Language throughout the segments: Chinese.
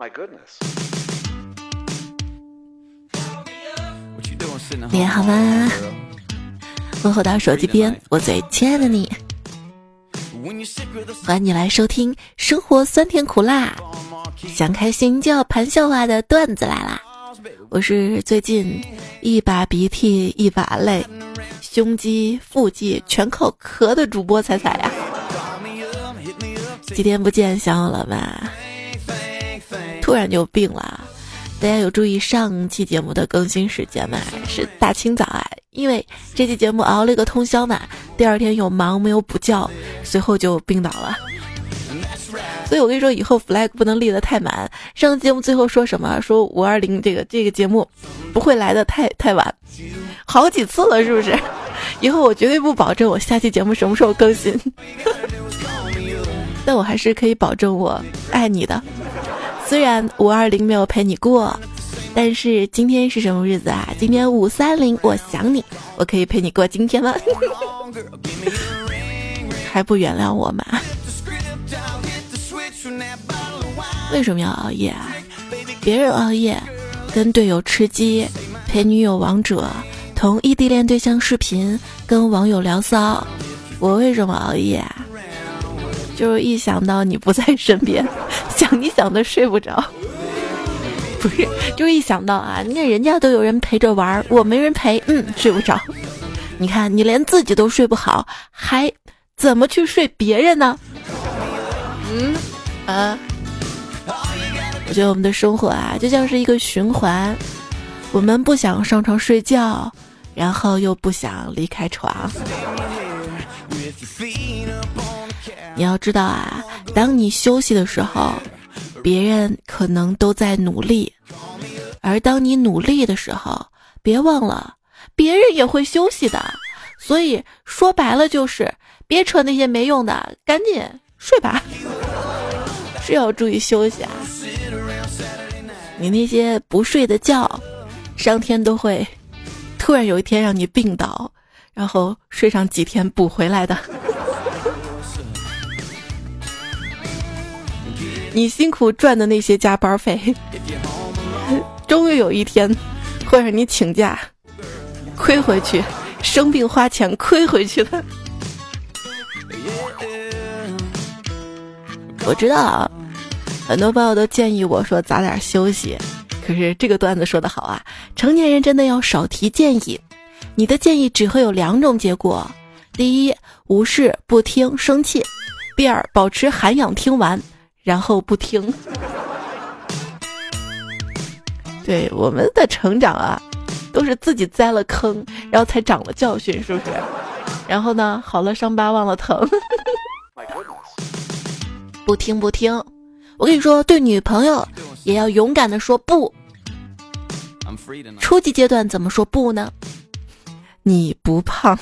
My goodness. 你好吗？问候到手机边，我最亲爱的你，欢迎你来收听生活酸甜苦辣，想开心就要盘笑话的段子来啦！我是最近一把鼻涕一把泪，胸肌腹肌全靠咳的主播彩彩呀。几天不见，想我了吧？突然就病了。大家有注意上期节目的更新时间吗？是大清早啊，因为这期节目熬了一个通宵嘛，第二天又忙没有补觉，随后就病倒了。所以我跟你说，以后 flag 不能立得太满。上节目最后说什么？说五二零这个这个节目不会来的太太晚，好几次了，是不是？以后我绝对不保证我下期节目什么时候更新，但我还是可以保证我爱你的。虽然五二零没有陪你过，但是今天是什么日子啊？今天五三零，我想你，我可以陪你过今天吗？还不原谅我吗？为什么要熬夜啊？别人熬夜，跟队友吃鸡，陪女友王者，同异地恋对象视频，跟网友聊骚。我为什么熬夜啊？就是一想到你不在身边，想你想的睡不着。不是，就是一想到啊，你看人家都有人陪着玩，我没人陪，嗯，睡不着。你看你连自己都睡不好，还怎么去睡别人呢？嗯，啊，我觉得我们的生活啊，就像是一个循环，我们不想上床睡觉，然后又不想离开床。你要知道啊，当你休息的时候，别人可能都在努力；而当你努力的时候，别忘了，别人也会休息的。所以说白了就是，别扯那些没用的，赶紧睡吧。是要注意休息啊！你那些不睡的觉，上天都会突然有一天让你病倒，然后睡上几天补回来的。你辛苦赚的那些加班费，终于有一天会让你请假亏回去，生病花钱亏回去的。我知道啊，很多朋友都建议我说早点休息，可是这个段子说的好啊，成年人真的要少提建议。你的建议只会有两种结果：第一，无视不听生气；第二，保持涵养听完。然后不听，对我们的成长啊，都是自己栽了坑，然后才长了教训，是不是？然后呢，好了伤疤忘了疼，不听不听。我跟你说，对女朋友也要勇敢的说不。初级阶段怎么说不呢？你不胖。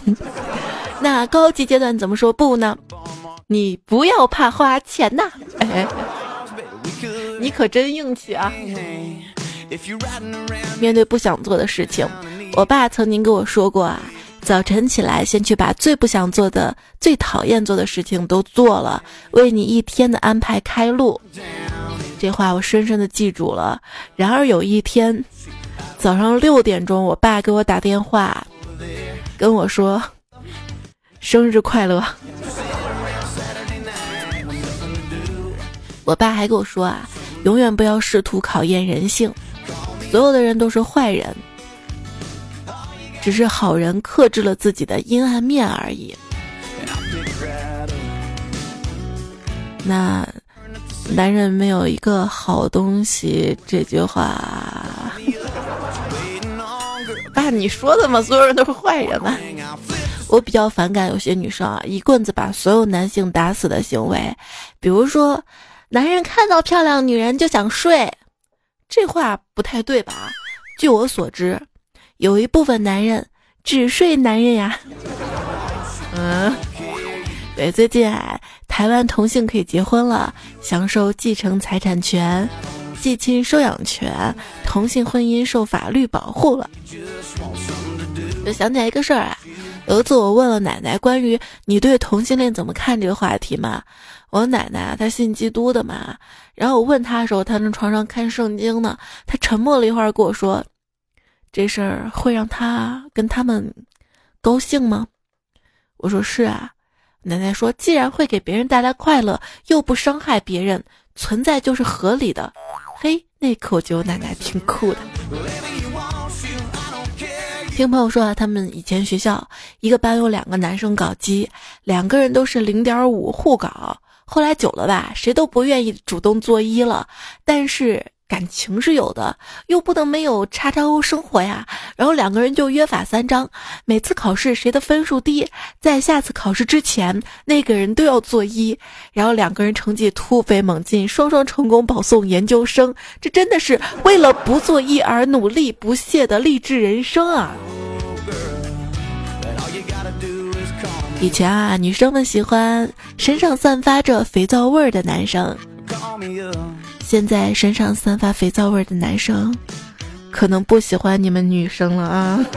那高级阶段怎么说不呢？你不要怕花钱呐！哎，你可真硬气啊！面对不想做的事情，我爸曾经跟我说过啊：早晨起来，先去把最不想做的、最讨厌做的事情都做了，为你一天的安排开路。这话我深深的记住了。然而有一天早上六点钟，我爸给我打电话，跟我说：“生日快乐。”我爸还跟我说啊，永远不要试图考验人性，所有的人都是坏人，只是好人克制了自己的阴暗面而已。那男人没有一个好东西这句话，爸你说的嘛？所有人都是坏人嘛？我比较反感有些女生啊，一棍子把所有男性打死的行为，比如说。男人看到漂亮女人就想睡，这话不太对吧？据我所知，有一部分男人只睡男人呀。嗯，对，最近啊，台湾同性可以结婚了，享受继承财产权、继亲收养权，同性婚姻受法律保护了。就想起来一个事儿啊，有一次我问了奶奶关于你对同性恋怎么看这个话题嘛。我奶奶她信基督的嘛，然后我问她的时候，她在床上看圣经呢。她沉默了一会儿，跟我说：“这事儿会让她跟他们高兴吗？”我说：“是啊。”奶奶说：“既然会给别人带来快乐，又不伤害别人，存在就是合理的。”嘿，那口就奶奶挺酷的。听朋友说啊，他们以前学校一个班有两个男生搞基，两个人都是零点五互搞。后来久了吧，谁都不愿意主动作揖了，但是感情是有的，又不能没有叉叉 O 生活呀。然后两个人就约法三章，每次考试谁的分数低，在下次考试之前那个人都要作揖。然后两个人成绩突飞猛进，双双成功保送研究生。这真的是为了不做揖而努力不懈的励志人生啊！以前啊，女生们喜欢身上散发着肥皂味儿的男生。现在身上散发肥皂味儿的男生，可能不喜欢你们女生了啊。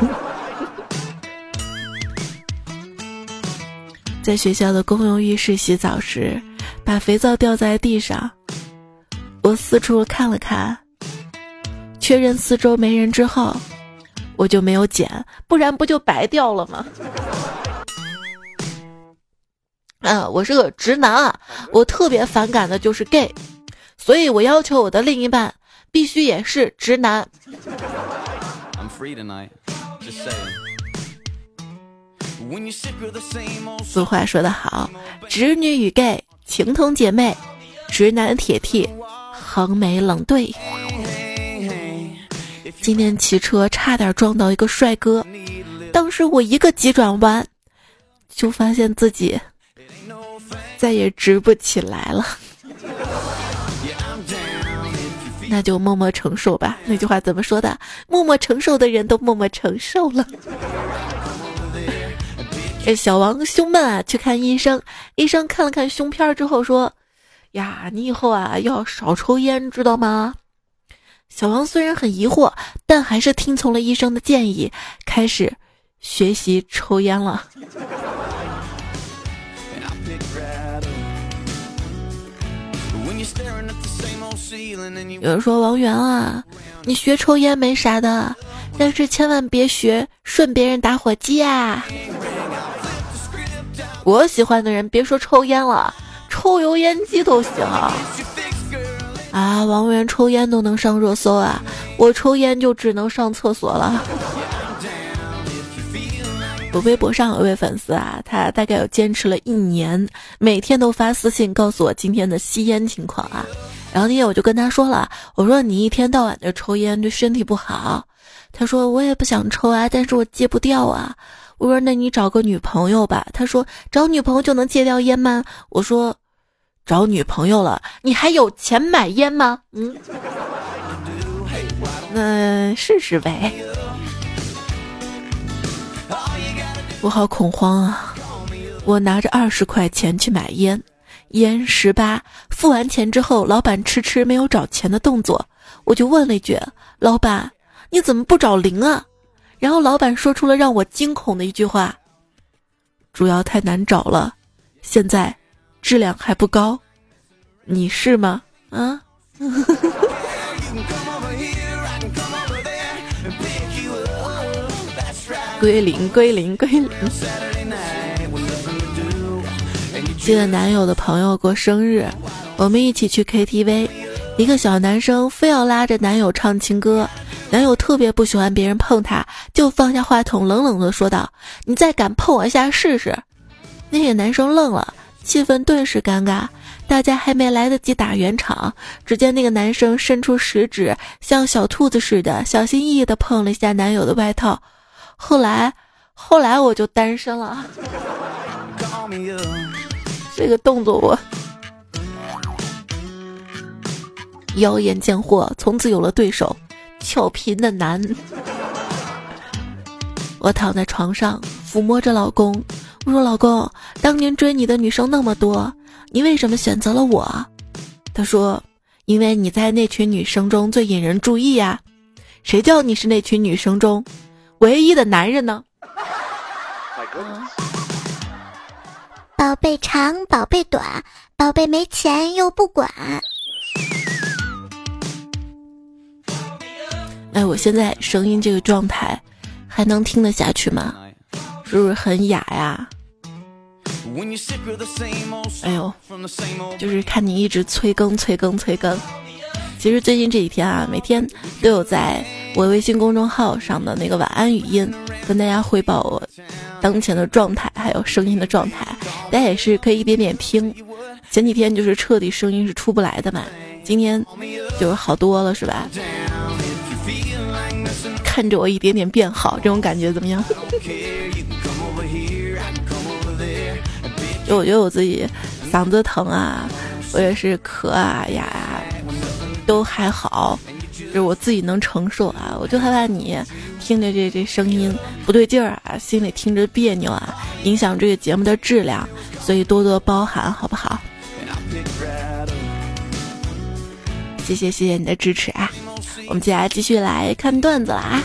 在学校的公用浴室洗澡时，把肥皂掉在地上，我四处看了看，确认四周没人之后，我就没有捡，不然不就白掉了吗？嗯，我是个直男啊，我特别反感的就是 gay，所以我要求我的另一半必须也是直男。俗话说得好，直女与 gay 情同姐妹，直男铁 T 横眉冷对。今天骑车差点撞到一个帅哥，当时我一个急转弯，就发现自己。再也直不起来了，那就默默承受吧。那句话怎么说的？默默承受的人都默默承受了。这小王胸闷啊，去看医生。医生看了看胸片之后说：“呀，你以后啊要少抽烟，知道吗？”小王虽然很疑惑，但还是听从了医生的建议，开始学习抽烟了。有人说王源啊，你学抽烟没啥的，但是千万别学顺别人打火机啊！我喜欢的人别说抽烟了，抽油烟机都行啊！啊，王源抽烟都能上热搜啊，我抽烟就只能上厕所了。我微博上有位粉丝啊，他大概有坚持了一年，每天都发私信告诉我今天的吸烟情况啊。然后那天我就跟他说了，我说你一天到晚的抽烟对身体不好。他说我也不想抽啊，但是我戒不掉啊。我说那你找个女朋友吧。他说找女朋友就能戒掉烟吗？我说找女朋友了，你还有钱买烟吗？嗯，那试试呗。我好恐慌啊！我拿着二十块钱去买烟。烟十八，付完钱之后，老板迟迟没有找钱的动作，我就问了一句：“老板，你怎么不找零啊？”然后老板说出了让我惊恐的一句话：“主要太难找了，现在质量还不高，你是吗？”啊，归零，归零，归零。记得男友的朋友过生日，我们一起去 KTV，一个小男生非要拉着男友唱情歌，男友特别不喜欢别人碰他，就放下话筒，冷冷的说道：“你再敢碰我一下试试！”那个男生愣了，气氛顿时尴尬，大家还没来得及打圆场，只见那个男生伸出食指，像小兔子似的，小心翼翼的碰了一下男友的外套。后来，后来我就单身了。这个动作我妖艳贱货，从此有了对手，俏皮的男。我躺在床上抚摸着老公，我说：“老公，当年追你的女生那么多，你为什么选择了我？”他说：“因为你在那群女生中最引人注意呀。谁叫你是那群女生中唯一的男人呢？”宝贝长，宝贝短，宝贝没钱又不管。哎，我现在声音这个状态还能听得下去吗？是不是很哑呀？哎呦，就是看你一直催更、催更、催更。其实最近这几天啊，每天都有在我微信公众号上的那个晚安语音，跟大家汇报我当前的状态，还有声音的状态。大家也是可以一点点听。前几天就是彻底声音是出不来的嘛，今天就是好多了，是吧？看着我一点点变好，这种感觉怎么样？就我觉得我自己嗓子疼啊，我也是咳啊哑啊，都还好，就是我自己能承受啊。我就害怕你听着这这声音不对劲儿啊，心里听着别扭啊，影响这个节目的质量，所以多多包涵，好不好？谢谢谢谢你的支持啊！我们接下来继续来看段子了啊。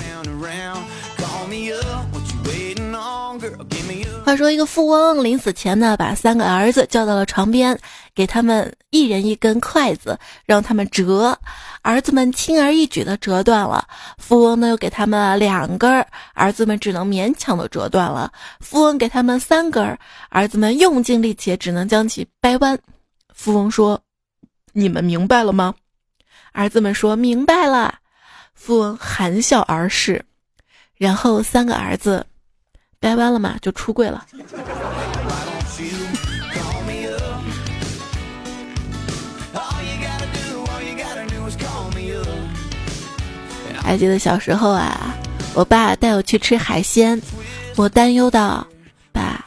话说，一个富翁临死前呢，把三个儿子叫到了床边，给他们一人一根筷子，让他们折。儿子们轻而易举的折断了。富翁呢，又给他们两根，儿子们只能勉强的折断了。富翁给他们三根，儿子们用尽力气，只能将其掰弯。富翁说：“你们明白了吗？”儿子们说明白了。富翁含笑而逝，然后三个儿子。掰弯了嘛，就出柜了。还记得小时候啊，我爸带我去吃海鲜，我担忧道：“爸，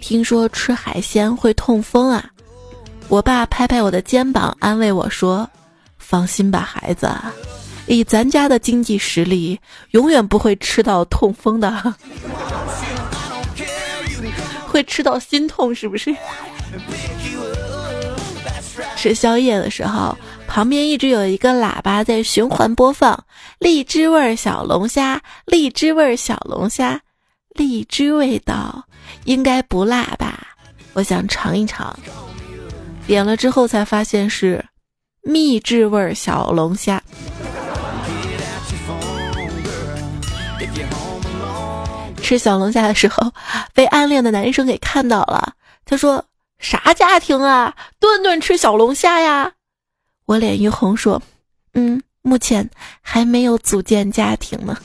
听说吃海鲜会痛风啊？”我爸拍拍我的肩膀，安慰我说：“放心吧，孩子，以咱家的经济实力，永远不会吃到痛风的。”会吃到心痛是不是？吃宵夜的时候，旁边一直有一个喇叭在循环播放荔枝味小龙虾，荔枝味小龙虾，荔枝味道应该不辣吧？我想尝一尝，点了之后才发现是秘制味小龙虾。吃小龙虾的时候，被暗恋的男生给看到了。他说：“啥家庭啊，顿顿吃小龙虾呀？”我脸一红说：“嗯，目前还没有组建家庭呢。”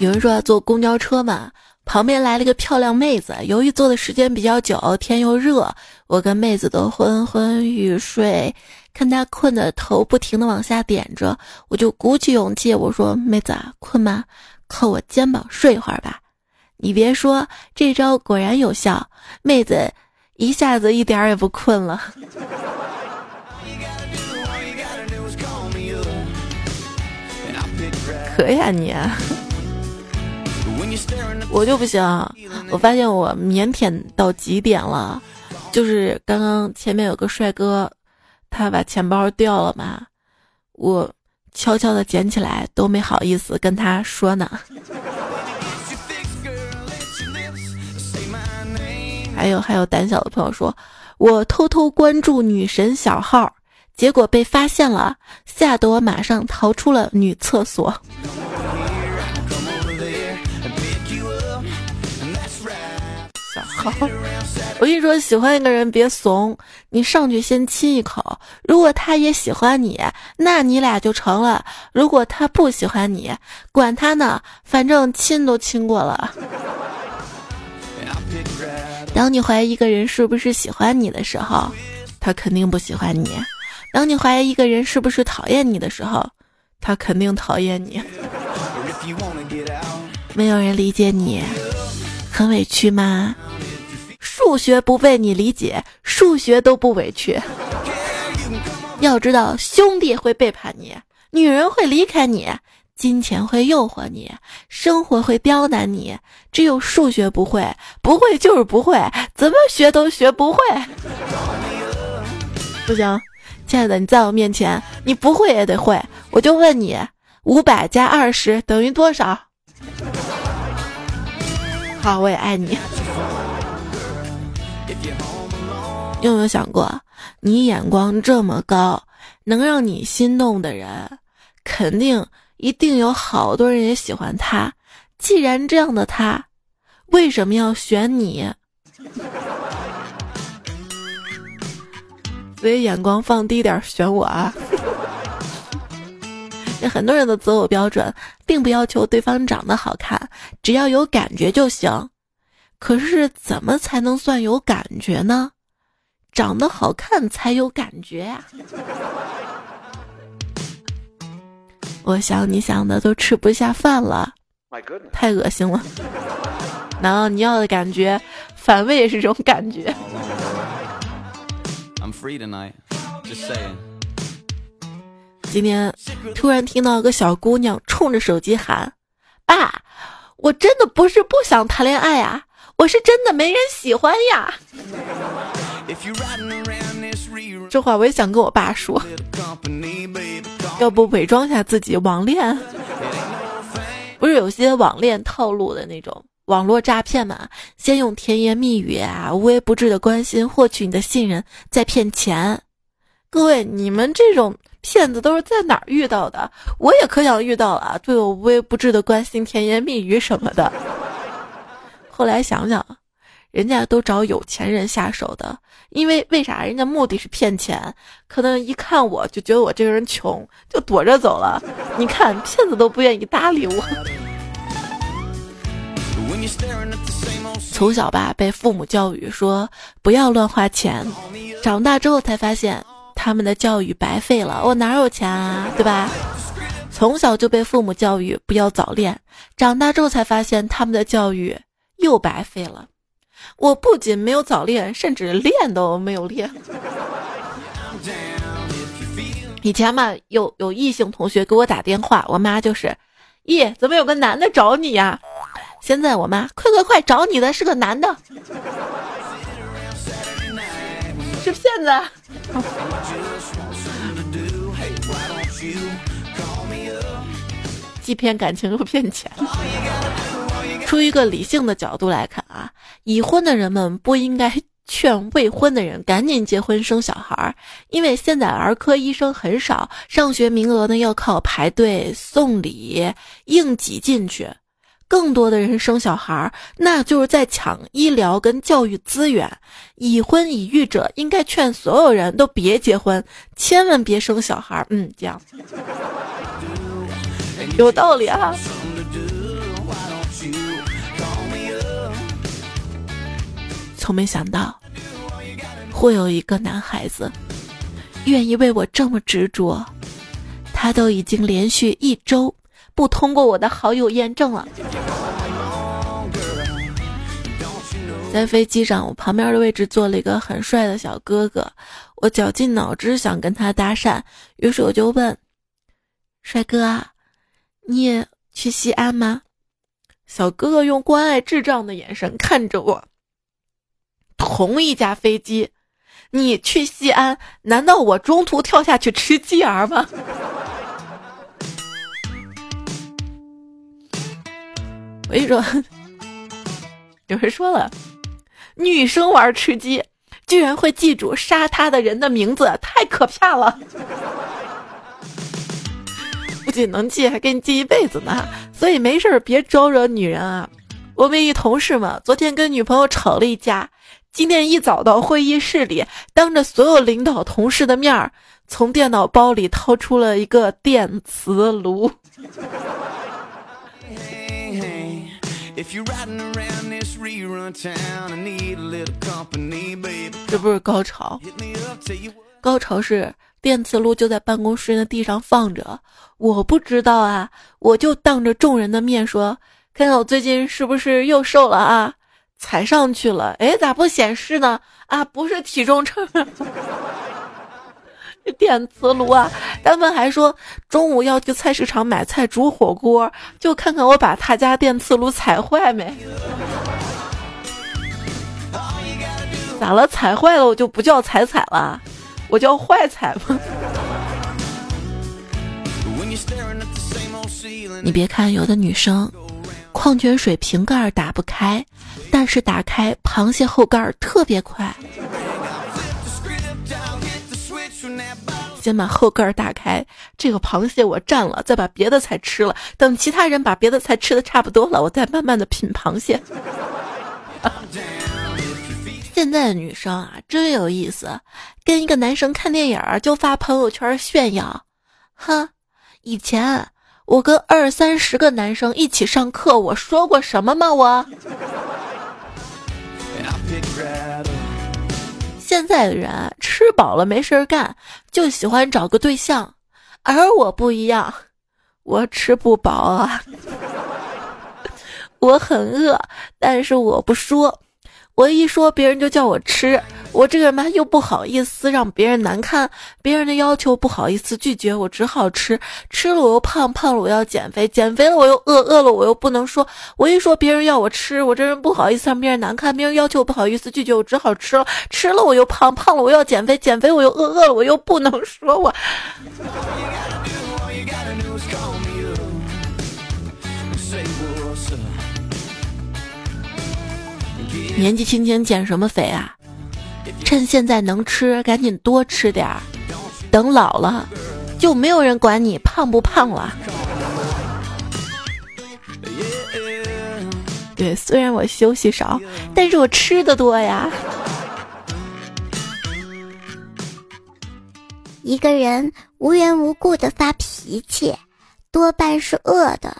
有人说坐公交车嘛，旁边来了个漂亮妹子，由于坐的时间比较久，天又热，我跟妹子都昏昏欲睡。看他困的头不停的往下点着，我就鼓起勇气，我说：“妹子，困吗？靠我肩膀睡一会儿吧。”你别说，这招果然有效，妹子一下子一点也不困了。可以啊你，我就不行，我发现我腼腆到极点了，就是刚刚前面有个帅哥。他把钱包掉了嘛，我悄悄的捡起来，都没好意思跟他说呢。还有还有胆小的朋友说，我偷偷关注女神小号，结果被发现了，吓得我马上逃出了女厕所。小号。我跟你说，喜欢一个人别怂，你上去先亲一口。如果他也喜欢你，那你俩就成了；如果他不喜欢你，管他呢，反正亲都亲过了。当你怀疑一个人是不是喜欢你的时候，他肯定不喜欢你；当你怀疑一个人是不是讨厌你的时候，他肯定讨厌你。没有人理解你，很委屈吗？数学不被你理解，数学都不委屈。要知道，兄弟会背叛你，女人会离开你，金钱会诱惑你，生活会刁难你。只有数学不会，不会就是不会，怎么学都学不会。不行，亲爱的，你在我面前，你不会也得会。我就问你，五百加二十等于多少？好，我也爱你。你有没有想过，你眼光这么高，能让你心动的人，肯定一定有好多人也喜欢他。既然这样的他，为什么要选你？所以眼光放低点，选我啊！很多人的择偶标准，并不要求对方长得好看，只要有感觉就行。可是怎么才能算有感觉呢？长得好看才有感觉呀！我想你想的都吃不下饭了，太恶心了。难道你要的感觉，反胃也是种感觉？今天突然听到个小姑娘冲着手机喊：“爸，我真的不是不想谈恋爱啊，我是真的没人喜欢呀。”这话我也想跟我爸说，要不伪装下自己网恋？不是有些网恋套路的那种网络诈骗嘛？先用甜言蜜语啊、无微不至的关心获取你的信任，再骗钱。各位，你们这种。骗子都是在哪儿遇到的？我也可想遇到啊！对我无微不至的关心、甜言蜜语什么的。后来想想，人家都找有钱人下手的，因为为啥？人家目的是骗钱，可能一看我就觉得我这个人穷，就躲着走了。你看，骗子都不愿意搭理我。从小吧，被父母教育说不要乱花钱，长大之后才发现。他们的教育白费了，我哪有钱啊，对吧？从小就被父母教育不要早恋，长大之后才发现他们的教育又白费了。我不仅没有早恋，甚至恋都没有恋。以前嘛，有有异性同学给我打电话，我妈就是，咦，怎么有个男的找你呀？现在我妈，快快快，找你的是个男的。是骗子！既骗感情又骗钱。出于一个理性的角度来看啊，已婚的人们不应该劝未婚的人赶紧结婚生小孩，因为现在儿科医生很少，上学名额呢要靠排队送礼硬挤进去。更多的人生小孩，那就是在抢医疗跟教育资源。已婚已育者应该劝所有人都别结婚，千万别生小孩。嗯，这样有道理啊。从没想到会有一个男孩子愿意为我这么执着，他都已经连续一周。不通过我的好友验证了。在飞机上，我旁边的位置坐了一个很帅的小哥哥，我绞尽脑汁想跟他搭讪，于是我就问：“帅哥，你也去西安吗？”小哥哥用关爱智障的眼神看着我。同一架飞机，你去西安，难道我中途跳下去吃鸡儿吗？我跟你说，有人说了，女生玩吃鸡，居然会记住杀她的人的名字，太可怕了！不仅能记，还给你记一辈子呢。所以没事别招惹女人啊！我们一同事嘛，昨天跟女朋友吵了一架，今天一早到会议室里，当着所有领导同事的面儿，从电脑包里掏出了一个电磁炉。这不是高潮，高潮是电磁炉就在办公室的地上放着，我不知道啊，我就当着众人的面说，看看我最近是不是又瘦了啊？踩上去了，哎，咋不显示呢？啊，不是体重秤。电磁炉啊！他们还说中午要去菜市场买菜煮火锅，就看看我把他家电磁炉踩坏没？咋了？踩坏了我就不叫踩踩了，我叫坏踩吗？你别看有的女生，矿泉水瓶盖打不开，但是打开螃蟹后盖特别快。先把后盖打开，这个螃蟹我占了，再把别的菜吃了。等其他人把别的菜吃的差不多了，我再慢慢的品螃蟹。现在的女生啊，真有意思，跟一个男生看电影就发朋友圈炫耀。哼，以前我跟二三十个男生一起上课，我说过什么吗？我。现在的人吃饱了没事干，就喜欢找个对象，而我不一样，我吃不饱啊，我很饿，但是我不说。我一说，别人就叫我吃。我这个人吧，又不好意思让别人难看，别人的要求不好意思拒绝，我只好吃。吃了我又胖，胖了我要减肥，减肥了我又饿，饿了我又不能说。我一说，别人要我吃，我这人不好意思让别人难看，别人要求不好意思拒绝，我只好吃了。吃了我又胖，胖了我要减肥，减肥我又饿，饿了我又不能说。我。年纪轻轻减什么肥啊？趁现在能吃，赶紧多吃点儿。等老了，就没有人管你胖不胖了。对，虽然我休息少，但是我吃的多呀。一个人无缘无故的发脾气，多半是饿的。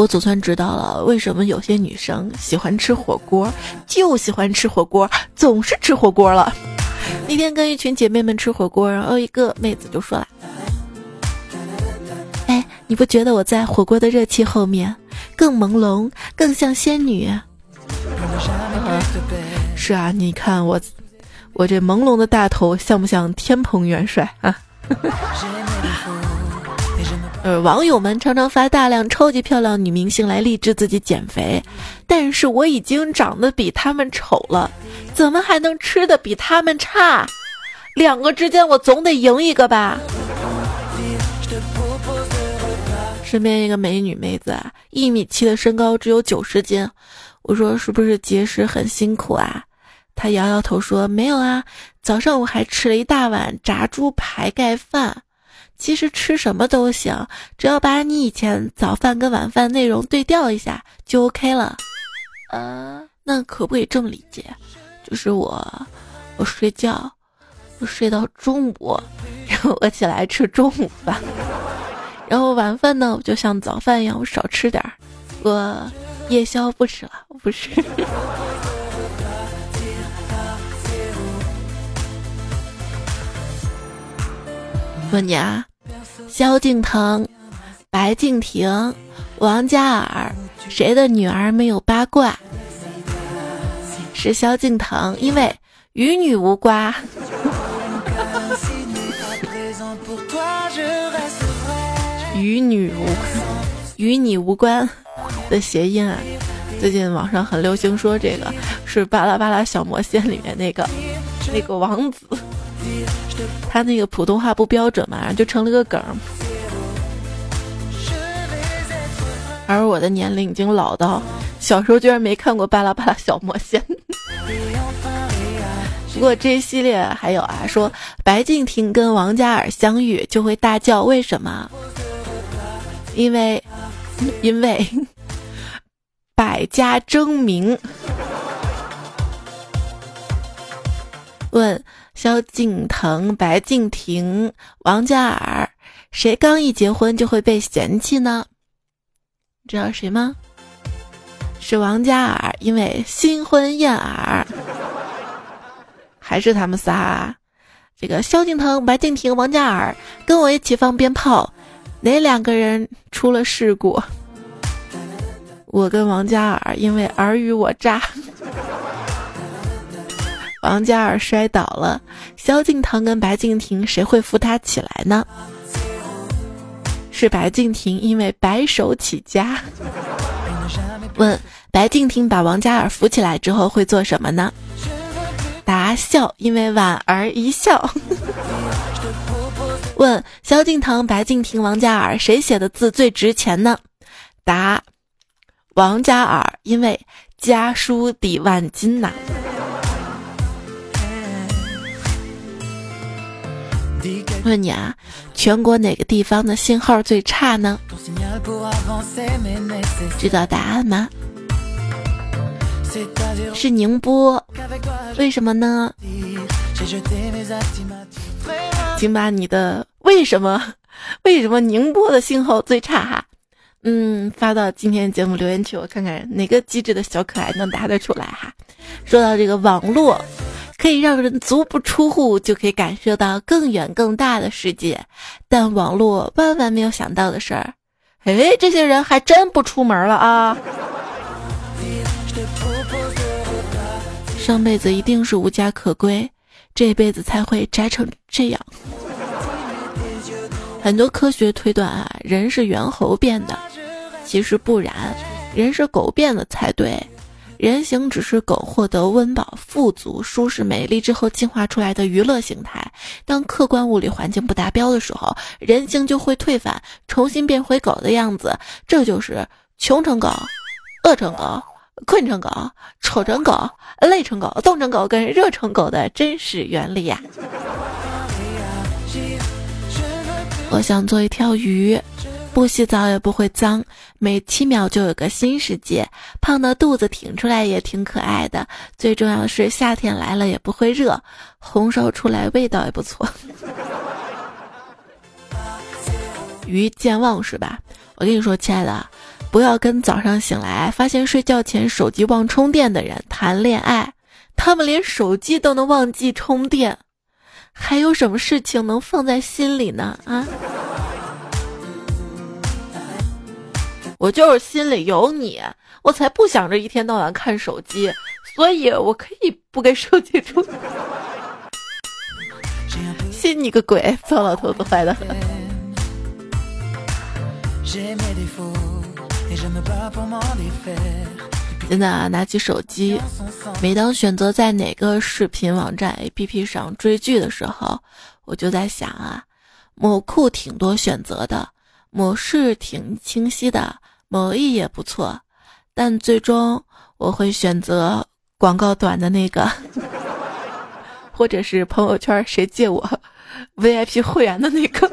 我总算知道了，为什么有些女生喜欢吃火锅，就喜欢吃火锅，总是吃火锅了。那天跟一群姐妹们吃火锅，然后一个妹子就说了：“哎，你不觉得我在火锅的热气后面更朦胧，更像仙女？”是啊，你看我，我这朦胧的大头像不像天蓬元帅啊？呃，网友们常常发大量超级漂亮女明星来励志自己减肥，但是我已经长得比他们丑了，怎么还能吃的比他们差？两个之间我总得赢一个吧。身边一个美女妹子啊，一米七的身高只有九十斤，我说是不是节食很辛苦啊？她摇摇头说没有啊，早上我还吃了一大碗炸猪排盖饭。其实吃什么都行，只要把你以前早饭跟晚饭内容对调一下就 OK 了。呃，那可不可以这么理解？就是我，我睡觉，我睡到中午，然后我起来吃中午饭，然后晚饭呢，我就像早饭一样，我少吃点儿，我夜宵不吃了，我不吃。问你啊。萧敬腾、白敬亭、王嘉尔，谁的女儿没有八卦？是萧敬腾，因为与女无瓜。与女无与你无关的谐音啊！最近网上很流行说这个是《巴拉巴拉小魔仙》里面那个那个王子。他那个普通话不标准嘛，然后就成了个梗。而我的年龄已经老到小时候居然没看过《巴拉巴拉小魔仙》。不过这一系列还有啊，说白敬亭跟王嘉尔相遇就会大叫，为什么？因为，因为 百家争鸣。问。萧敬腾、白敬亭、王嘉尔，谁刚一结婚就会被嫌弃呢？知道谁吗？是王嘉尔，因为新婚燕尔。还是他们仨？这个萧敬腾、白敬亭、王嘉尔跟我一起放鞭炮，哪两个人出了事故？我跟王嘉尔，因为尔虞我诈。王嘉尔摔倒了，萧敬腾跟白敬亭谁会扶他起来呢？是白敬亭，因为白手起家。问白敬亭把王嘉尔扶起来之后会做什么呢？答笑，因为莞尔一笑。问萧敬腾、白敬亭、王嘉尔谁写的字最值钱呢？答王嘉尔，因为家书抵万金呐。问你啊，全国哪个地方的信号最差呢？知道答案吗？是宁波。为什么呢？请把你的为什么 为什么宁波的信号最差哈？嗯，发到今天节目留言区，我看看哪个机智的小可爱能答得出来哈。说到这个网络。可以让人足不出户就可以感受到更远更大的世界，但网络万万没有想到的事儿，哎，这些人还真不出门了啊！上辈子一定是无家可归，这辈子才会宅成这样。很多科学推断啊，人是猿猴变的，其实不然，人是狗变的才对。人形只是狗获得温饱、富足、舒适、美丽之后进化出来的娱乐形态。当客观物理环境不达标的时候，人形就会退返，重新变回狗的样子。这就是穷成狗、饿成狗、困成狗、丑成狗、累成狗、冻成狗跟热成狗的真实原理呀！我想做一条鱼。不洗澡也不会脏，每七秒就有个新世界。胖的肚子挺出来也挺可爱的。最重要的是夏天来了也不会热，红烧出来味道也不错。鱼健忘是吧？我跟你说，亲爱的，不要跟早上醒来发现睡觉前手机忘充电的人谈恋爱。他们连手机都能忘记充电，还有什么事情能放在心里呢？啊？我就是心里有你，我才不想着一天到晚看手机，所以我可以不给手机充。信你个鬼！糟老头子坏的很。现在啊，拿起手机，每当选择在哪个视频网站 APP 上追剧的时候，我就在想啊，某库挺多选择的，某视挺清晰的。某意也不错，但最终我会选择广告短的那个，或者是朋友圈谁借我 VIP 会员的那个。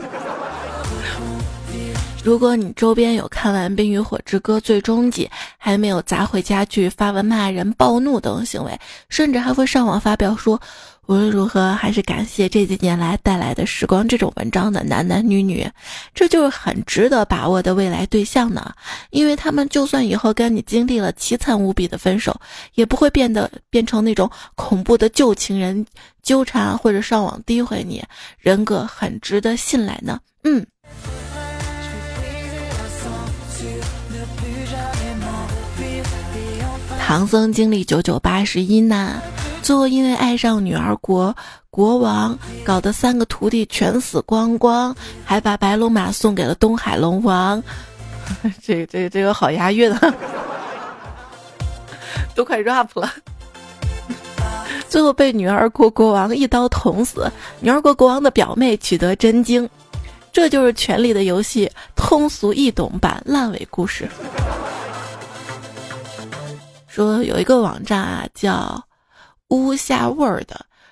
如果你周边有看完《冰与火之歌》最终季，还没有砸毁家具、发文骂人、暴怒等行为，甚至还会上网发表说。无论如何，还是感谢这几年来带来的时光这种文章的男男女女，这就是很值得把握的未来对象呢。因为他们就算以后跟你经历了凄惨无比的分手，也不会变得变成那种恐怖的旧情人纠缠或者上网诋毁你，人格很值得信赖呢。嗯。唐僧经历九九八十一难。最后，因为爱上女儿国国王，搞得三个徒弟全死光光，还把白龙马送给了东海龙王。这、这、这个好押韵啊！都快 rap 了。最后被女儿国国王一刀捅死，女儿国国王的表妹取得真经。这就是《权力的游戏》通俗易懂版烂尾故事。说有一个网站啊，叫。乌夏 Word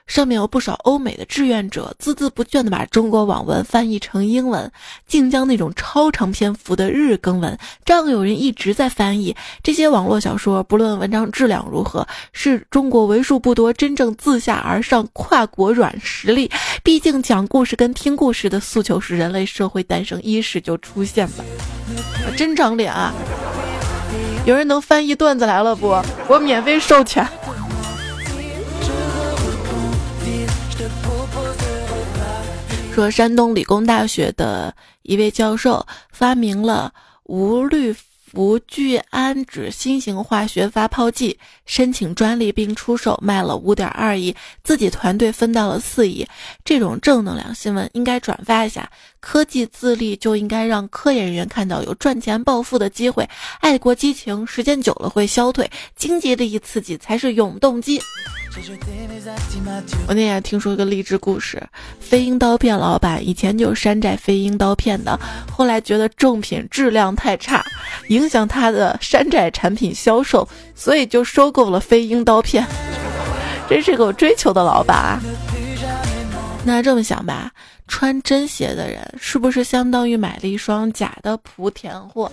上面有不少欧美的志愿者孜孜不倦地把中国网文翻译成英文，竟将那种超长篇幅的日更文，仗有人一直在翻译这些网络小说。不论文章质量如何，是中国为数不多真正自下而上跨国软实力。毕竟讲故事跟听故事的诉求是人类社会诞生伊始就出现的，真长脸啊！有人能翻译段子来了不？我免费授权。说山东理工大学的一位教授发明了无氯氟聚氨酯新型化学发泡剂，申请专利并出售卖了五点二亿，自己团队分到了四亿。这种正能量新闻应该转发一下。科技自立就应该让科研人员看到有赚钱暴富的机会。爱国激情时间久了会消退，经济利益刺激才是永动机。我那天听说一个励志故事，飞鹰刀片老板以前就是山寨飞鹰刀片的，后来觉得正品质量太差，影响他的山寨产品销售，所以就收购了飞鹰刀片。真是个有追求的老板啊！那这么想吧，穿真鞋的人是不是相当于买了一双假的莆田货？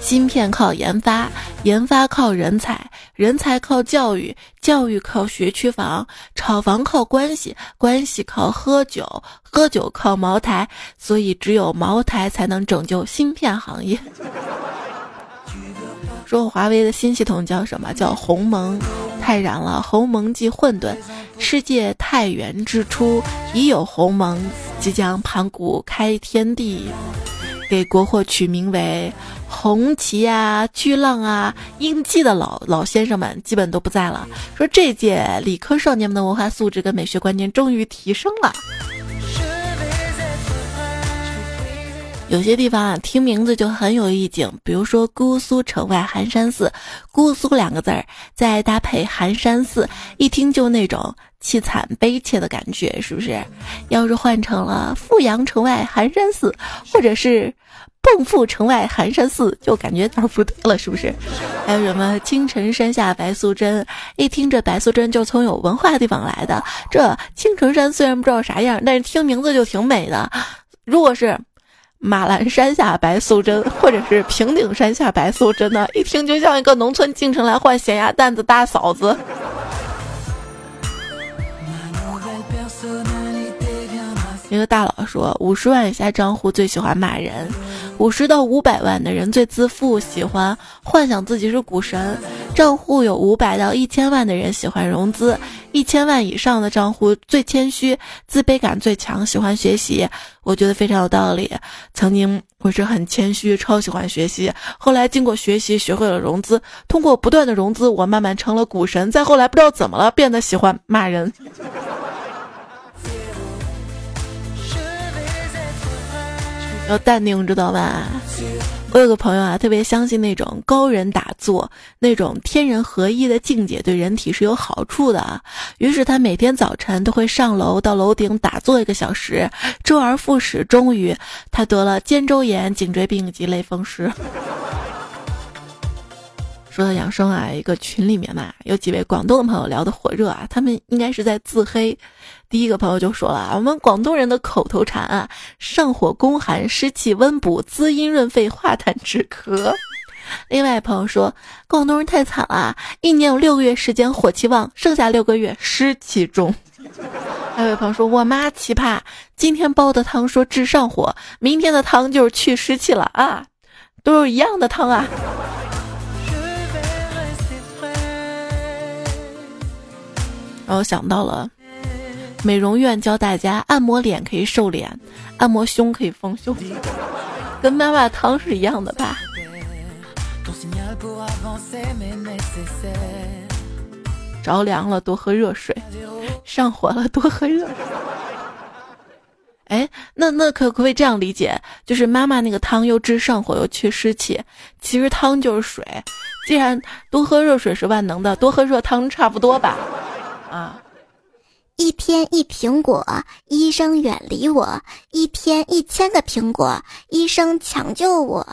芯片靠研发，研发靠人才，人才靠教育，教育靠学区房，炒房靠关系，关系靠喝酒，喝酒靠茅台，所以只有茅台才能拯救芯片行业。说华为的新系统叫什么？叫鸿蒙。太燃了，鸿蒙即混沌。世界太元之初，已有鸿蒙，即将盘古开天地。给国货取名为红旗啊、巨浪啊、英记的老老先生们基本都不在了。说这届理科少年们的文化素质跟美学观念终于提升了。有些地方啊，听名字就很有意境，比如说姑苏城外寒山寺，姑苏两个字儿再搭配寒山寺，一听就那种凄惨悲切的感觉，是不是？要是换成了富阳城外寒山寺，或者是蚌埠城外寒山寺，就感觉哪儿不对了，是不是？还有什么青城山下白素贞，一听这白素贞就从有文化的地方来的。这青城山虽然不知道啥样，但是听名字就挺美的。如果是。马栏山下白素贞，或者是平顶山下白素贞呢？一听就像一个农村进城来换咸鸭蛋的大嫂子。一个大佬说，五十万以下账户最喜欢骂人，五十到五百万的人最自负，喜欢幻想自己是股神。账户有五百到一千万的人喜欢融资，一千万以上的账户最谦虚，自卑感最强，喜欢学习。我觉得非常有道理。曾经我是很谦虚，超喜欢学习，后来经过学习学会了融资，通过不断的融资，我慢慢成了股神。再后来不知道怎么了，变得喜欢骂人。要淡定，知道吧？我有个朋友啊，特别相信那种高人打坐，那种天人合一的境界对人体是有好处的。于是他每天早晨都会上楼到楼顶打坐一个小时，周而复始。终于，他得了肩周炎、颈椎病及类风湿。说到养生啊，一个群里面嘛，有几位广东的朋友聊得火热啊，他们应该是在自黑。第一个朋友就说了，我们广东人的口头禅啊，上火攻寒、湿气温补、滋阴润肺、化痰止咳。另外朋友说，广东人太惨了，一年有六个月时间火气旺，剩下六个月湿气重。还有朋友说，我妈奇葩，今天煲的汤说治上火，明天的汤就是去湿气了啊，都是一样的汤啊。然后想到了，美容院教大家按摩脸可以瘦脸，按摩胸可以丰胸，跟妈妈汤是一样的吧？着凉了多喝热水，上火了多喝热水。哎，那那可可不可以这样理解？就是妈妈那个汤又治上火又去湿气，其实汤就是水。既然多喝热水是万能的，多喝热汤差不多吧？啊！一天一苹果，医生远离我；一天一千个苹果，医生抢救我。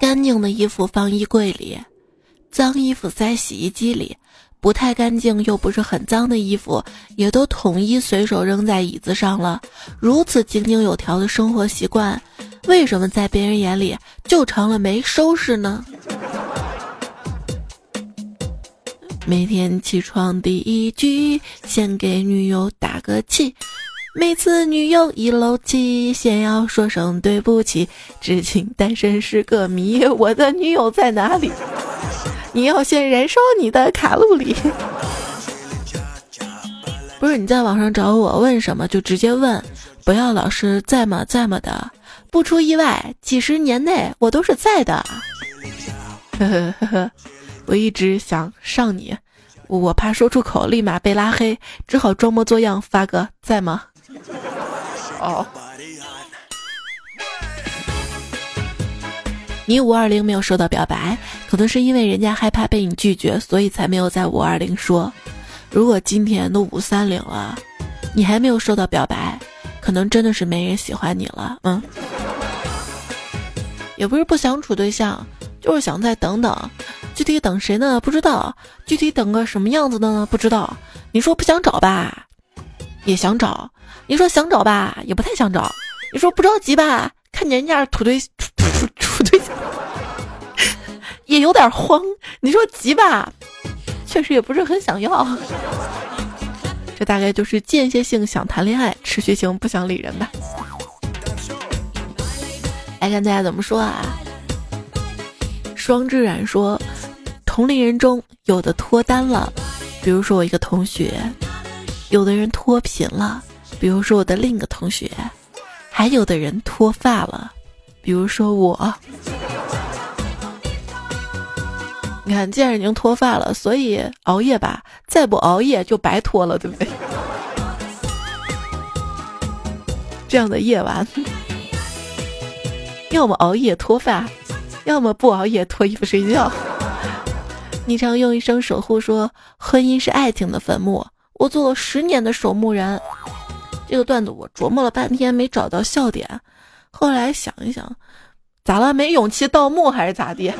干净的衣服放衣柜里，脏衣服塞洗衣机里。不太干净又不是很脏的衣服，也都统一随手扔在椅子上了。如此井井有条的生活习惯，为什么在别人眼里就成了没收拾呢？每天起床第一句，先给女友打个气。每次女友一漏气，先要说声对不起。至今单身是个谜，我的女友在哪里？你要先燃烧你的卡路里，不是你在网上找我问什么就直接问，不要老是在吗在吗的。不出意外，几十年内我都是在的。呵呵呵呵，我一直想上你，我怕说出口立马被拉黑，只好装模作样发个在吗？哦。你五二零没有收到表白，可能是因为人家害怕被你拒绝，所以才没有在五二零说。如果今天都五三零了，你还没有收到表白，可能真的是没人喜欢你了。嗯。也不是不想处对象，就是想再等等。具体等谁呢？不知道。具体等个什么样子的呢？不知道。你说不想找吧，也想找；你说想找吧，也不太想找；你说不着急吧，看人家处对处处对象，也有点慌。你说急吧，确实也不是很想要。这大概就是间歇性想谈恋爱，持续性不想理人吧。来看大家怎么说啊？双志远说。同龄人中有的脱单了，比如说我一个同学；有的人脱贫了，比如说我的另一个同学；还有的人脱发了，比如说我。你看，既然已经脱发了，所以熬夜吧，再不熬夜就白脱了，对不对？这样的夜晚，要么熬夜脱发，要么不熬夜脱衣服睡觉。你常用一生守护说婚姻是爱情的坟墓，我做了十年的守墓人。这个段子我琢磨了半天没找到笑点，后来想一想，咋了？没勇气盗墓还是咋地？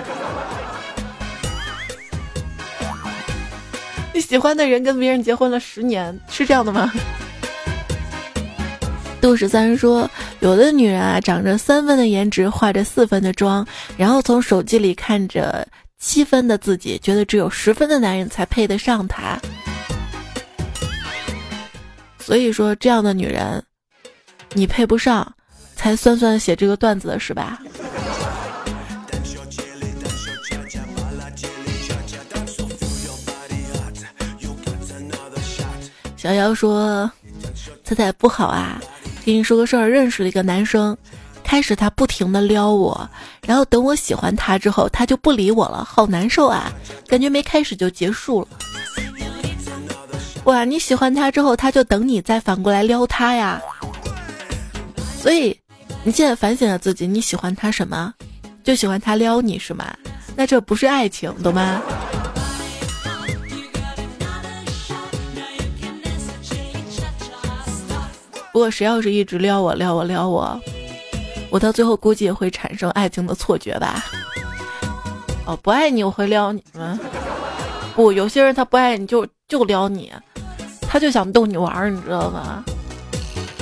你喜欢的人跟别人结婚了十年，是这样的吗？杜十三说，有的女人啊，长着三分的颜值，化着四分的妆，然后从手机里看着。七分的自己觉得只有十分的男人才配得上她，所以说这样的女人，你配不上，才酸酸写这个段子的是吧？小妖说：“彩彩不好啊，跟你说个事儿，认识了一个男生。”开始他不停的撩我，然后等我喜欢他之后，他就不理我了，好难受啊！感觉没开始就结束了。哇，你喜欢他之后，他就等你再反过来撩他呀。所以，你现在反省了自己，你喜欢他什么？就喜欢他撩你是吗？那这不是爱情，懂吗？不过谁要是一直撩我，撩我，撩我。我到最后估计也会产生爱情的错觉吧。哦，不爱你我会撩你吗？不，有些人他不爱你就就撩你，他就想逗你玩儿，你知道吗？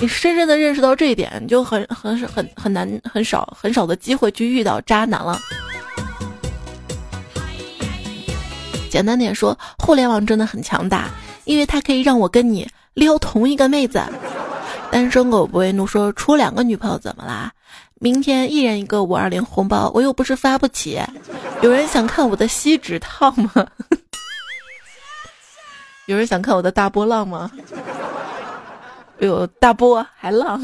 你深深的认识到这一点，你就很很很很难很少很少的机会去遇到渣男了。简单点说，互联网真的很强大，因为它可以让我跟你撩同一个妹子。单身狗不为怒说，处两个女朋友怎么啦？明天一人一个五二零红包，我又不是发不起。有人想看我的锡纸烫吗？有人想看我的大波浪吗？有大波还浪。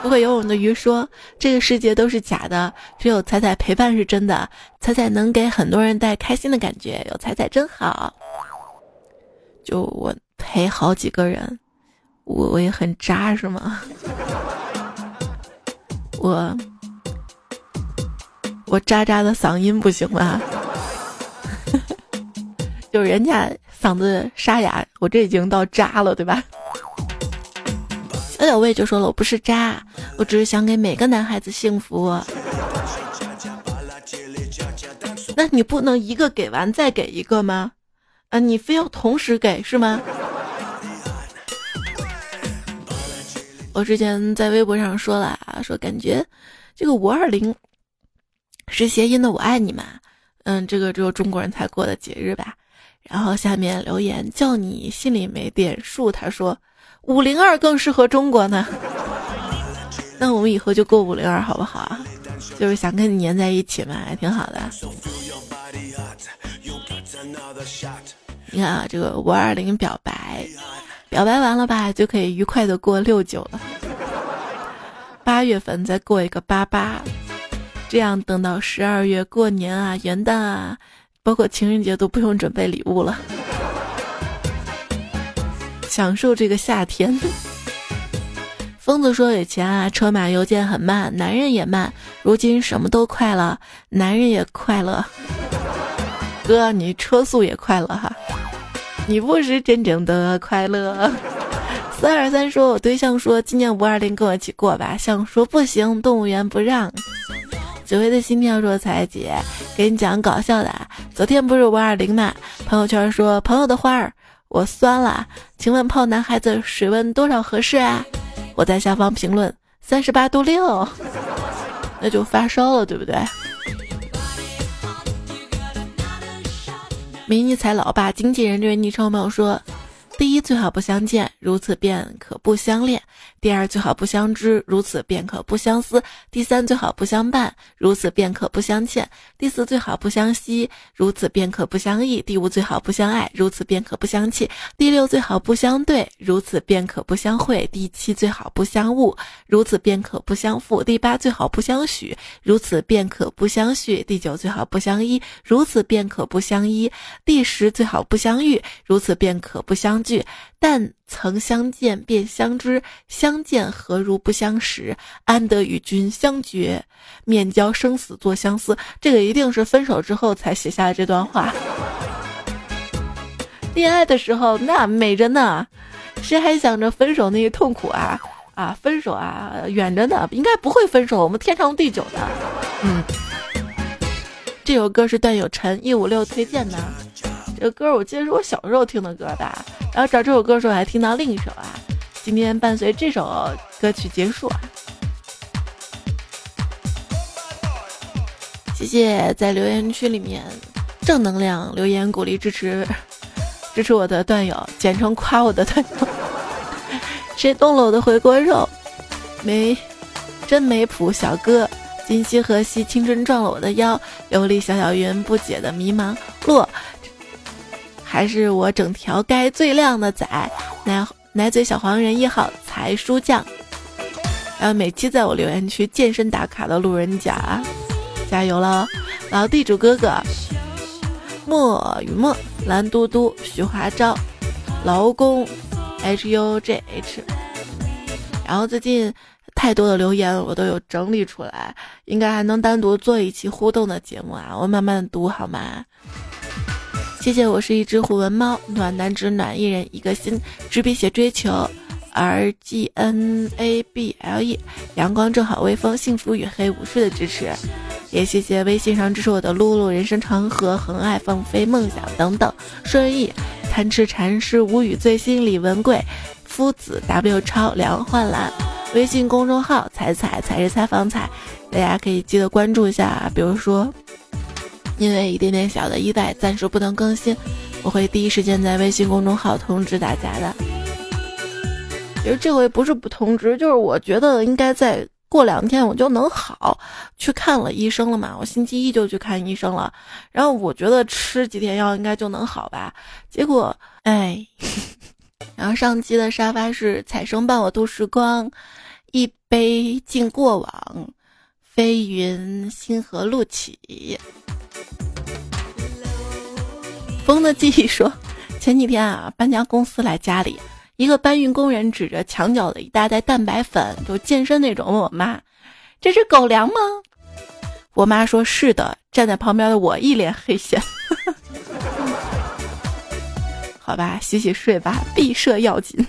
不会游泳的鱼说：“这个世界都是假的，只有彩彩陪伴是真的。彩彩能给很多人带开心的感觉，有彩彩真好。就我陪好几个人，我我也很渣是吗？” 我我渣渣的嗓音不行吗？就人家嗓子沙哑，我这已经到渣了，对吧？小小魏就说了，我不是渣，我只是想给每个男孩子幸福。那你不能一个给完再给一个吗？啊，你非要同时给是吗？我之前在微博上说了啊，说感觉这个五二零是谐音的“我爱你”嘛，嗯，这个只有中国人才过的节日吧。然后下面留言叫你心里没点数，他说五零二更适合中国呢。那我们以后就过五零二好不好？就是想跟你粘在一起嘛，还挺好的。你看啊，这个五二零表白。表白完了吧，就可以愉快的过六九了。八月份再过一个八八，这样等到十二月过年啊、元旦啊，包括情人节都不用准备礼物了，享受这个夏天。疯子说以前啊，车马邮件很慢，男人也慢，如今什么都快了，男人也快乐。哥，你车速也快了哈。你不是真正的快乐。三二三说，我对象说今年五二零跟我一起过吧，想说不行，动物园不让。紫薇的心跳说：“彩姐，给你讲搞笑的。昨天不是五二零嘛？朋友圈说朋友的花儿，我酸了。请问泡男孩子水温多少合适啊？我在下方评论三十八度六，那就发烧了，对不对？”迷你彩老爸经纪人这位昵称朋友说。第一，最好不相见，如此便可不相恋；第二，最好不相知，如此便可不相思；第三，最好不相伴，如此便可不相欠；第四，最好不相惜，如此便可不相忆；第五，最好不相爱，如此便可不相弃；第六，最好不相对，如此便可不相会；第七，最好不相误，如此便可不相负；第八，最好不相许，如此便可不相续；第九，最好不相依，如此便可不相依；第十，最好不相遇，如此便可不相。句，但曾相见便相知，相见何如不相识？安得与君相决？面交生死作相思。这个一定是分手之后才写下的这段话。恋爱的时候那美着呢，谁还想着分手那些痛苦啊？啊，分手啊，远着呢，应该不会分手，我们天长地久的。嗯，这首歌是段友陈一五六推荐的。这个歌我记得是我小时候听的歌吧，然后找这首歌的时候还听到另一首啊。今天伴随这首歌曲结束，谢谢在留言区里面正能量留言鼓励支持支持我的段友，简称夸我的段友。谁动了我的回锅肉？没真没谱，小哥。今夕何夕？青春撞了我的腰。琉璃小小云，不解的迷茫。落。还是我整条街最靓的仔，奶奶嘴小黄人一号才叔酱，还有每期在我留言区健身打卡的路人甲，加油了！老地主哥哥，墨雨墨，蓝嘟嘟，徐华昭，劳工，H U J H，然后最近太多的留言我都有整理出来，应该还能单独做一期互动的节目啊，我慢慢读好吗？谢谢，我是一只虎纹猫，暖男只暖一人一个心，执笔写追求，R G N A B L E，阳光正好，微风幸福与黑武士的支持，也谢谢微信上支持我的露露，人生长河，恒爱放飞梦想等等，顺意贪吃禅师无语最心李文贵，夫子 W 超梁焕兰，微信公众号彩彩才是采访彩，大家可以记得关注一下，比如说。因为一点点小的意外，暂时不能更新，我会第一时间在微信公众号通知大家的。其实这回不是不通知，就是我觉得应该再过两天我就能好，去看了医生了嘛，我星期一就去看医生了，然后我觉得吃几天药应该就能好吧，结果哎，然后上期的沙发是彩生伴我度时光，一杯敬过往，飞云星河路起。风的记忆说，前几天啊，搬家公司来家里，一个搬运工人指着墙角的一大袋蛋白粉，就健身那种，问我妈：“这是狗粮吗？”我妈说是的。站在旁边的我一脸黑线。好吧，洗洗睡吧，毕设要紧。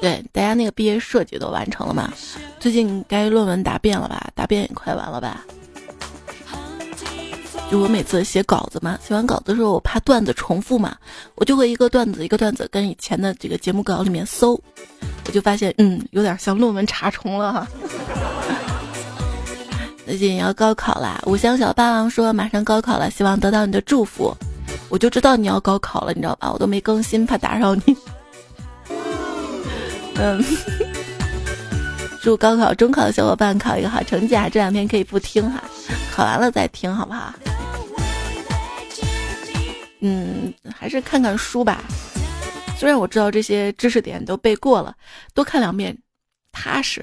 对，大家那个毕业设计都完成了吗？最近该论文答辩了吧？答辩也快完了吧？我每次写稿子嘛，写完稿子的时候，我怕段子重复嘛，我就会一个段子一个段子跟以前的这个节目稿里面搜，我就发现，嗯，有点像论文查重了哈。最近要高考啦，五香小霸王说马上高考了，希望得到你的祝福。我就知道你要高考了，你知道吧？我都没更新，怕打扰你。嗯，祝高考、中考的小伙伴考一个好成绩啊！这两天可以不听哈，考完了再听，好不好？嗯，还是看看书吧。虽然我知道这些知识点都背过了，多看两遍踏实。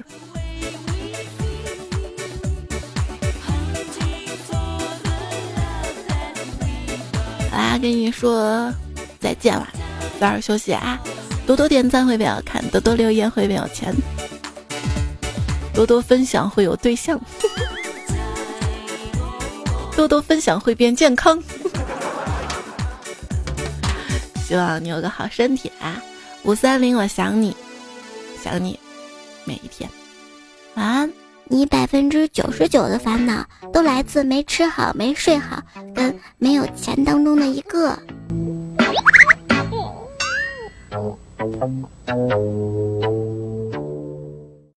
好啦，跟你说再见了，早点休息啊！多多点赞会变好看，多多留言会变有钱，多多分享会有对象，多多分享会变健康。希望你有个好身体啊！五三零，我想你，想你，每一天。晚安。你百分之九十九的烦恼都来自没吃好、没睡好，跟没有钱当中的一个。